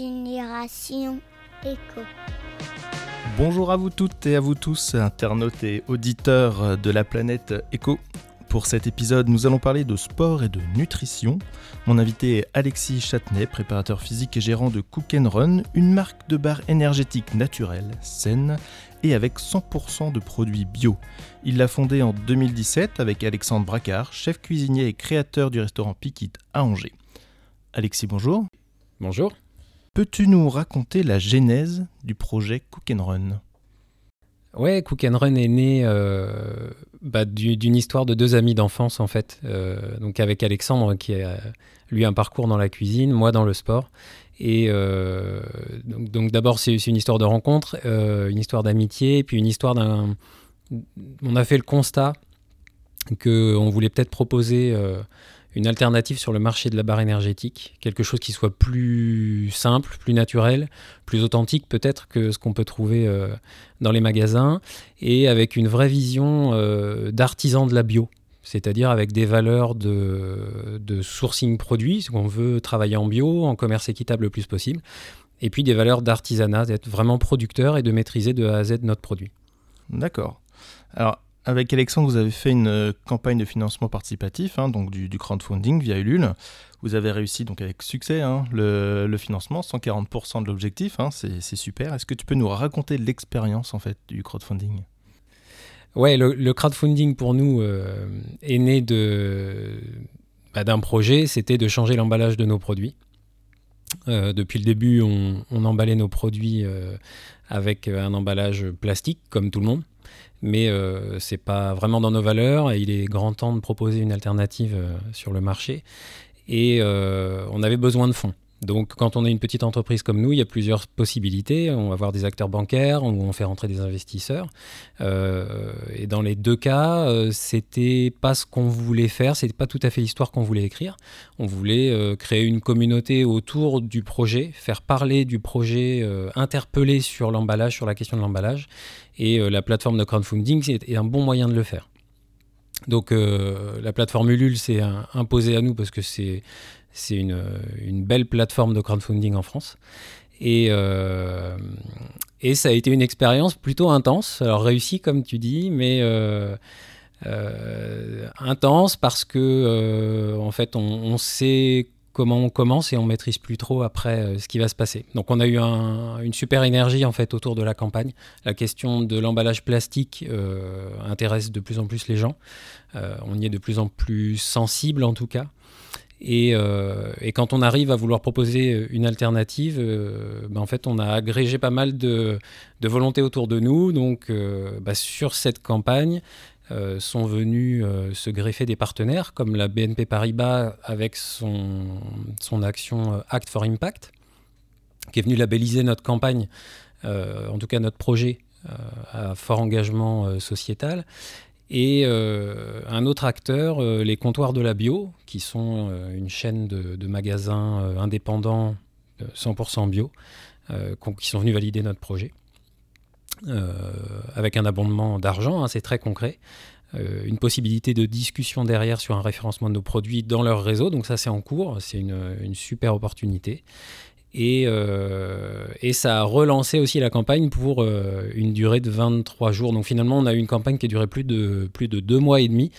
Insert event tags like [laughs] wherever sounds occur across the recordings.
Génération. Bonjour à vous toutes et à vous tous, internautes et auditeurs de la planète Éco. Pour cet épisode, nous allons parler de sport et de nutrition. Mon invité est Alexis Châtenay, préparateur physique et gérant de Cook Run, une marque de bar énergétique naturelle, saine et avec 100% de produits bio. Il l'a fondée en 2017 avec Alexandre Bracard, chef cuisinier et créateur du restaurant Piquit à Angers. Alexis, bonjour. Bonjour. Peux-tu nous raconter la genèse du projet Cook Run? Ouais, Cook Run est né euh, bah, d'une histoire de deux amis d'enfance en fait. Euh, donc avec Alexandre qui a lui un parcours dans la cuisine, moi dans le sport. Et euh, donc, d'abord c'est une histoire de rencontre, une histoire d'amitié, puis une histoire d'un. On a fait le constat qu'on voulait peut-être proposer une alternative sur le marché de la barre énergétique, quelque chose qui soit plus simple, plus naturel, plus authentique peut-être que ce qu'on peut trouver euh, dans les magasins, et avec une vraie vision euh, d'artisan de la bio, c'est-à-dire avec des valeurs de, sourcing produit, qu'on veut travailler en bio, en commerce équitable le plus possible, et puis des valeurs d'artisanat, d'être vraiment producteur et de maîtriser de A à Z notre produit. D'accord. Alors, avec Alexandre, vous avez fait une euh, campagne de financement participatif, hein, donc du, crowdfunding via Ulule. Vous avez réussi donc avec succès hein, le, financement, 140% de l'objectif, hein, c'est super. Est-ce que tu peux nous raconter l'expérience en fait du crowdfunding? Ouais, le, crowdfunding pour nous euh, est né de bah, d'un projet, c'était de changer l'emballage de nos produits. Euh, depuis le début, on, emballait nos produits avec un emballage plastique, comme tout le monde mais euh, c'est pas vraiment dans nos valeurs et il est grand temps de proposer une alternative euh, sur le marché. Et euh, on avait besoin de fonds. Donc, quand on est une petite entreprise comme nous, il y a plusieurs possibilités. On va avoir des acteurs bancaires, on, on fait rentrer des investisseurs. Euh, et dans les deux cas, euh, c'était pas ce qu'on voulait faire, c'était pas tout à fait l'histoire qu'on voulait écrire. On voulait euh, créer une communauté autour du projet, faire parler du projet, interpeller sur l'emballage, sur la question de l'emballage. Et la plateforme de crowdfunding est un bon moyen de le faire. Donc la plateforme Ulule s'est imposée à nous parce que c'est c'est une, belle plateforme de crowdfunding en France. Et, euh, et ça a été une expérience plutôt intense. Alors réussie, comme tu dis, mais euh, euh, intense parce que, en fait, on, sait comment on commence et on maîtrise plus trop après ce qui va se passer. Donc on a eu une super énergie en fait autour de la campagne. La question de l'emballage plastique intéresse de plus en plus les gens. on y est de plus en plus sensible en tout cas. Euh, et, quand on arrive à vouloir proposer une alternative, euh, ben en fait, on a agrégé pas mal de, de volontés autour de nous. Donc, euh, bah, sur cette campagne, sont venus se greffer des partenaires comme la BNP Paribas avec son, son action Act for Impact, qui est venu labelliser notre campagne, en tout cas notre projet à fort engagement sociétal. Et euh, un autre acteur, euh, les comptoirs de la bio, qui sont euh, une chaîne de, magasins indépendants 100% bio, qui sont venus valider notre projet. avec un abondement d'argent, hein, c'est très concret. une possibilité de discussion derrière sur un référencement de nos produits dans leur réseau. Donc ça, c'est en cours. C'est une, une, super opportunité. Et, euh, et, ça a relancé aussi la campagne pour euh, une durée de 23 jours. Donc finalement, on a eu une campagne qui a duré plus de, plus de deux mois et demi,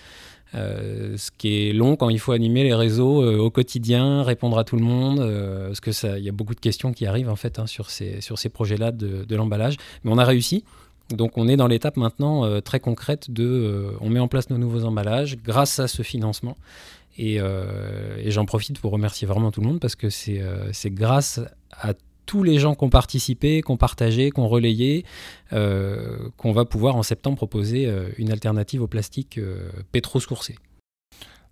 euh, ce qui est long quand il faut animer les réseaux au quotidien, répondre à tout le monde, parce que ça, il y a beaucoup de questions qui arrivent en fait hein, sur ces, sur ces projets-là de, de l'emballage. Mais on a réussi. Donc on est dans l'étape maintenant très concrète de, on met en place nos nouveaux emballages grâce à ce financement. Euh, et, j'en profite pour remercier vraiment tout le monde parce que c'est euh, grâce à tous les gens qui ont participé, qui ont partagé, qui ont relayé, euh, qu'on va pouvoir en septembre proposer une alternative au plastique pétro-sourcé.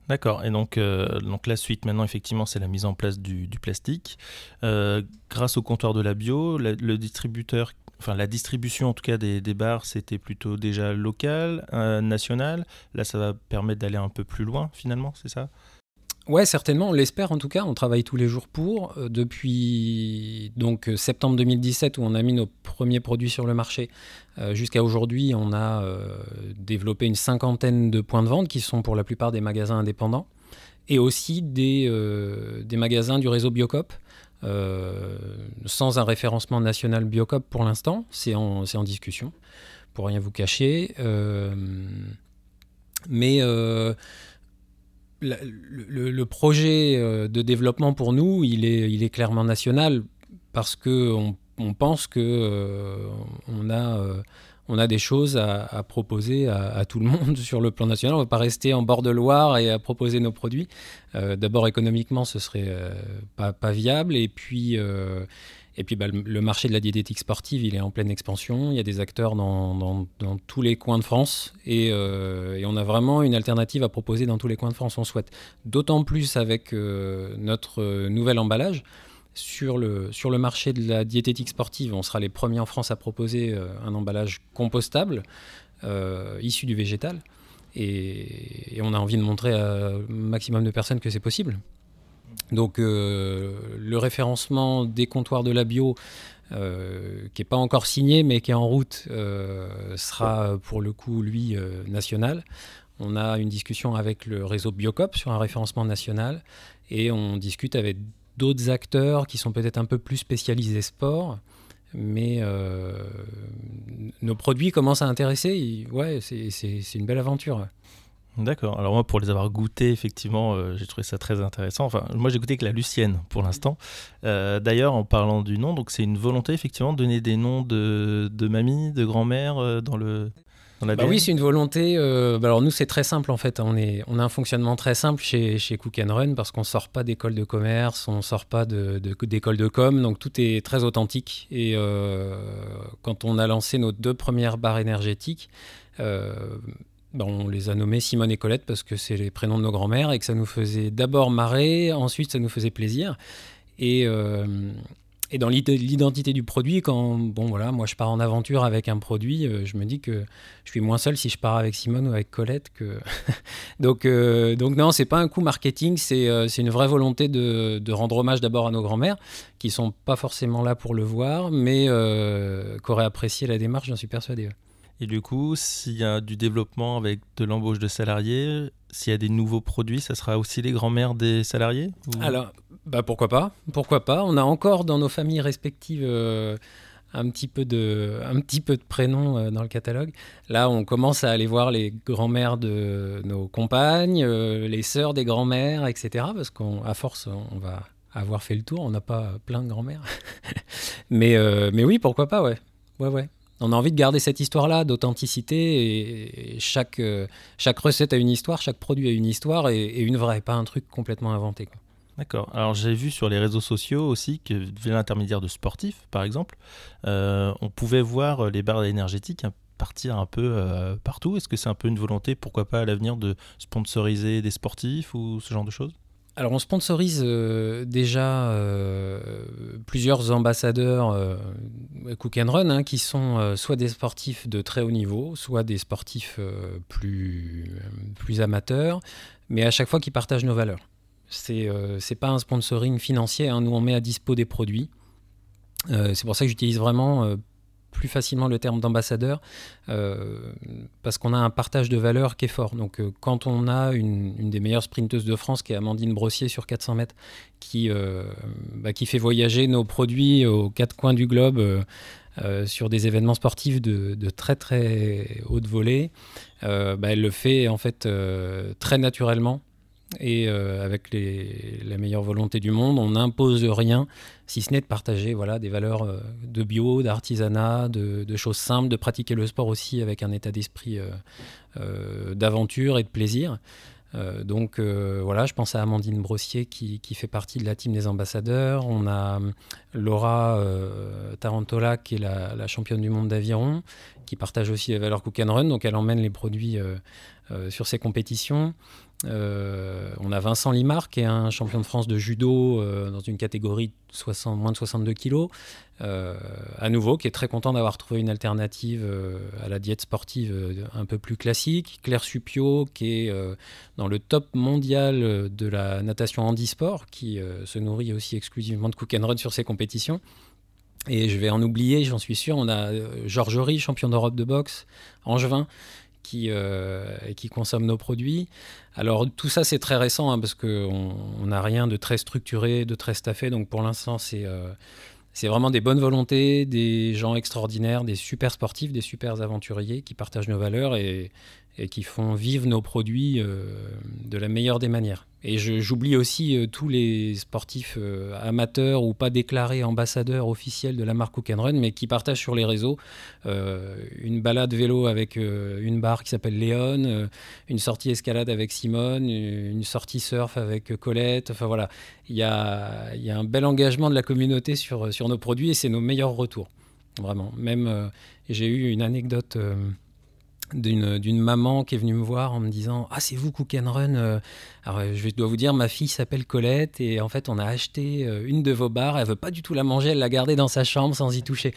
D'accord, et donc, donc la suite maintenant, effectivement, c'est la mise en place du, plastique. grâce au comptoir de la bio, le distributeur enfin la distribution en tout cas des, bars, c'était plutôt déjà local, euh, national. Là, ça va permettre d'aller un peu plus loin finalement, c'est ça? Ouais, certainement, on l'espère en tout cas, on travaille tous les jours pour. Euh, depuis donc euh, septembre 2017 où on a mis nos premiers produits sur le marché, jusqu'à aujourd'hui, on a développé une cinquantaine de points de vente qui sont pour la plupart des magasins indépendants et aussi des magasins du réseau Biocop. Sans un référencement national Biocop pour l'instant. C'est en, discussion, pour rien vous cacher. mais le, projet euh, de développement pour nous, il est, clairement national parce qu'on on pense que euh, on, a, euh, on a des choses à, proposer à, tout le monde [laughs] sur le plan national. On ne va pas rester en bord de Loire et à proposer nos produits. D'abord, économiquement, ce serait pas, pas, viable. Et puis, et puis bah, le marché de la diététique sportive, il est en pleine expansion. Il y a des acteurs dans, tous les coins de France euh, et, on a vraiment une alternative à proposer dans tous les coins de France. On souhaite d'autant plus avec euh, notre euh, nouvel emballage. Sur le, sur le marché de la diététique sportive, on sera les premiers en France à proposer un emballage compostable issu du végétal. Et, on a envie de montrer à un maximum de personnes que c'est possible. Donc euh, le référencement des comptoirs de la bio, euh, qui n'est pas encore signé mais qui est en route, euh, sera pour le coup, lui, national. On a une discussion avec le réseau Biocop sur un référencement national et on discute avec d'autres acteurs qui sont peut-être un peu plus spécialisés sport. Mais nos produits commencent à intéresser. Ouais, c'est une belle aventure. D'accord. Alors moi, pour les avoir goûtés, effectivement, euh, j'ai trouvé ça très intéressant. Enfin, moi, j'ai goûté que la Lucienne pour l'instant. Euh, d'ailleurs, en parlant du nom, donc c'est une volonté effectivement de donner des noms de, de mamie, de grand-mère euh, dans le. Bah oui, c'est une volonté. Bah alors nous, c'est très simple en fait. On, est, on a un fonctionnement très simple chez, Cook and Run parce qu'on sort pas d'école de commerce, on sort pas d'école de, com, donc tout est très authentique. Et quand on a lancé nos deux premières barres énergétiques, ben, on les a nommés Simone et Colette parce que c'est les prénoms de nos grands-mères et que ça nous faisait d'abord marrer, ensuite ça nous faisait plaisir. Euh, et dans l'identité du produit, quand bon voilà, moi je pars en aventure avec un produit, euh, je me dis que je suis moins seul si je pars avec Simone ou avec Colette [laughs] donc euh, donc non, c'est pas un coup marketing, c'est une vraie volonté de, rendre hommage d'abord à nos grands-mères qui sont pas forcément là pour le voir, mais qui auraient apprécié la démarche, j'en suis persuadé. Et du coup, s'il y a du développement avec de l'embauche de salariés, s'il y a des nouveaux produits, ça sera aussi les grands-mères des salariés Alors, bah pourquoi pas Pourquoi pas On a encore dans nos familles respectives euh, un, petit peu de, un petit peu de prénoms euh, dans le catalogue. Là, on commence à aller voir les grands-mères de nos compagnes, euh, les sœurs des grands-mères, etc. Parce qu'à force, on va avoir fait le tour. On n'a pas plein de grands-mères. [laughs] mais, mais oui, pourquoi pas, ouais. Ouais, ouais on a envie de garder cette histoire-là d'authenticité et, chaque, euh, chaque recette a une histoire, chaque produit a une histoire et, une vraie, pas un truc complètement inventé. D'accord. Alors j'ai vu sur les réseaux sociaux aussi que via l'intermédiaire de sportifs, par exemple, euh, on pouvait voir les barres énergétiques partir un peu euh, partout. Est-ce que c'est un peu une volonté, pourquoi pas à l'avenir, de sponsoriser des sportifs ou ce genre de choses? Alors on sponsorise euh, déjà euh, plusieurs ambassadeurs euh, Cook and Run hein, qui sont soit des sportifs de très haut niveau, soit des sportifs plus, amateurs, mais à chaque fois qui partagent nos valeurs. C'est n'est pas un sponsoring financier, hein. nous on met à dispo des produits. c'est pour ça que j'utilise vraiment plus facilement le terme d'ambassadeur euh, parce qu'on a un partage de valeurs qui est fort. Donc euh, quand on a une, des meilleures sprinteuses de France qui est Amandine Brossier sur 400 mètres qui, euh, bah, qui fait voyager nos produits aux quatre coins du globe sur des événements sportifs de, très très haute volée, bah, elle le fait en fait très naturellement et euh, avec la meilleure volonté du monde, on n'impose rien, si ce n'est de partager voilà, des valeurs euh, de bio, d'artisanat, de, choses simples, de pratiquer le sport aussi avec un état d'esprit euh, d'aventure et de plaisir. donc voilà, je pense à Amandine Brossier qui, qui, fait partie de la team des ambassadeurs. On a Laura Tarantola qui est la, la championne du monde d'aviron, qui partage aussi les valeurs Cook and Run, donc elle emmène les produits sur ses compétitions. Euh, on a Vincent Limar, qui est un champion de France de judo euh, dans une catégorie 60, moins de 62 kilos. Euh, à nouveau, qui est très content d'avoir trouvé une alternative à la diète sportive un peu plus classique. Claire Supio, qui est dans le top mondial de la natation handisport, qui se nourrit aussi exclusivement de cook and run sur ses compétitions. Et je vais en oublier, j'en suis sûr. On a Georges Ry, champion d'Europe de boxe, Angevin, qui, euh, qui consomment nos produits. Alors tout ça c'est très récent hein, parce qu'on n'a rien de très structuré, de très staffé, donc pour l'instant c'est euh, C'est vraiment des bonnes volontés, des gens extraordinaires, des super sportifs, des super aventuriers qui partagent nos valeurs et, et qui font vivre nos produits euh, de la meilleure des manières. Et j'oublie aussi euh, tous les sportifs euh, amateurs ou pas déclarés ambassadeurs officiels de la marque Cook Run, mais qui partagent sur les réseaux une balade vélo avec une barre qui s'appelle Léon, une sortie escalade avec Simone, une sortie surf avec Colette. Enfin voilà, il y a, un bel engagement de la communauté sur, sur nos produits et c'est nos meilleurs retours. Vraiment. Même, j'ai eu une anecdote d'une maman qui est venue me voir en me disant Ah, c'est vous Cook and Run euh. Alors, je dois vous dire, ma fille s'appelle Colette et en fait, on a acheté euh, une de vos barres. Elle veut pas du tout la manger, elle l'a gardée dans sa chambre sans y toucher.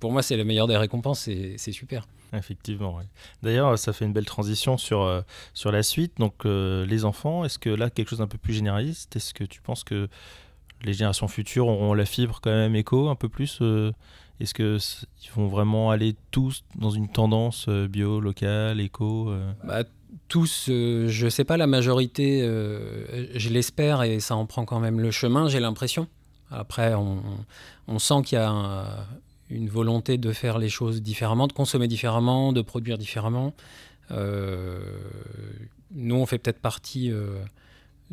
pour moi, c'est le meilleur des récompenses, c'est super. Effectivement. D'ailleurs, ça fait une belle transition sur, euh, sur la suite. Donc, les enfants, est-ce que là, quelque chose d'un peu plus généraliste Est-ce que tu penses que les générations futures auront la fibre quand même éco un peu plus est-ce qu'ils vont vraiment aller tous dans une tendance euh, bio, locale, éco euh? Bah, Tous, euh, je ne sais pas, la majorité, je l'espère, et ça en prend quand même le chemin, j'ai l'impression. Après, on, sent qu'il y a une volonté de faire les choses différemment, de consommer différemment, de produire différemment. nous, on fait peut-être partie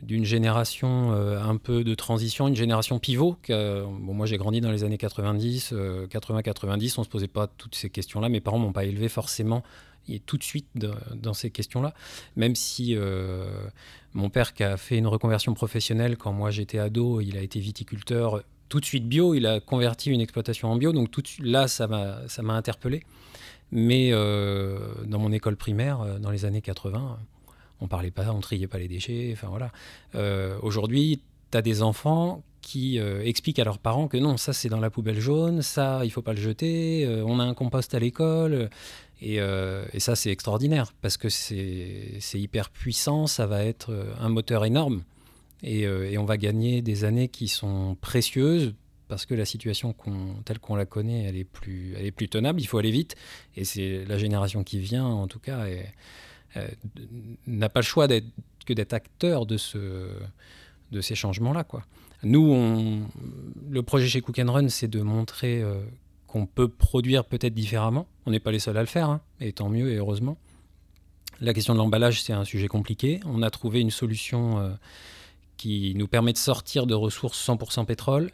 d'une génération euh, un peu de transition, une génération pivot. bon, moi, j'ai grandi dans les années 90, 80-90, on ne se posait pas toutes ces questions-là. Mes parents m'ont pas élevé forcément et tout de suite dans ces questions-là. Même si euh, mon père, qui a fait une reconversion professionnelle quand moi j'étais ado, il a été viticulteur tout de suite bio, il a converti une exploitation en bio, donc tout de suite, là, ça m'a interpellé. Mais euh, dans mon école primaire, dans les années 80, on parlait pas, on triait pas les déchets. Enfin voilà. Euh, aujourd'hui, tu as des enfants qui euh, expliquent à leurs parents que non, ça c'est dans la poubelle jaune, ça il faut pas le jeter, euh, on a un compost à l'école. Et, ça c'est extraordinaire parce que c'est hyper puissant, ça va être un moteur énorme. Et, on va gagner des années qui sont précieuses parce que la situation telle qu'on la connaît, elle est, plus, elle est plus tenable, il faut aller vite. Et c'est la génération qui vient, en tout cas, n'a pas le choix que d'être acteur de, ce, de ces changements-là. Quoi. Nous, le projet chez Cook Run, c'est de montrer euh, qu'on peut produire peut-être différemment. On n'est pas les seuls à le faire, hein, et tant mieux et heureusement. La question de l'emballage, c'est un sujet compliqué. On a trouvé une solution euh, qui nous permet de sortir de ressources 100% pétrole,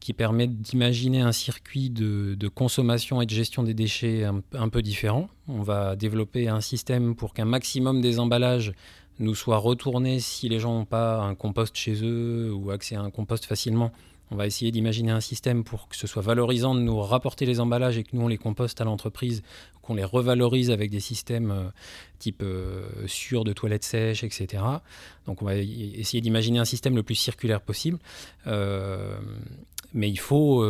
qui permet d'imaginer un circuit de, consommation et de gestion des déchets un, peu différent. On va développer un système pour qu'un maximum des emballages nous soient retournés si les gens n'ont pas un compost chez eux ou accès à un compost facilement. On va essayer d'imaginer un système pour que ce soit valorisant de nous rapporter les emballages et que nous on les composte à l'entreprise, qu'on les revalorise avec des systèmes euh, type euh, sûr de toilettes sèches, etc. Donc on va essayer d'imaginer un système le plus circulaire possible. Euh, mais il faut,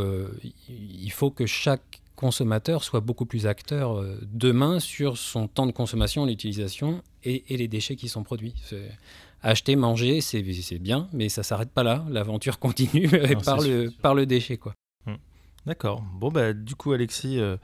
il faut que chaque consommateur soit beaucoup plus acteur demain sur son temps de consommation, l'utilisation et, et, les déchets qui sont produits acheter, manger, c'est bien, mais ça s'arrête pas là. L'aventure [laughs] continue par, le, par le déchet. quoi. Hmm. D'accord. Bon, bah, du coup, Alexis, euh,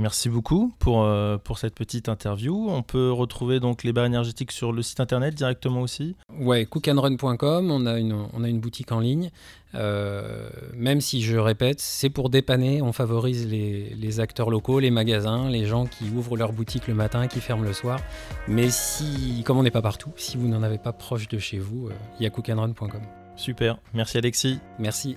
merci beaucoup pour, euh, pour cette petite interview. On peut retrouver donc les barres énergétiques sur le site internet directement aussi Ouais, cookandrun.com, on, a une, on a une boutique en ligne. Euh, même si je répète, c'est pour dépanner, on favorise les, acteurs locaux, les magasins, les gens qui ouvrent leur boutique le matin, qui ferment le soir. Mais si, comme on n'est pas partout, si vous n'en avez pas proche de chez vous, euh, il y a cookandrun.com. Super, merci Alexis. Merci.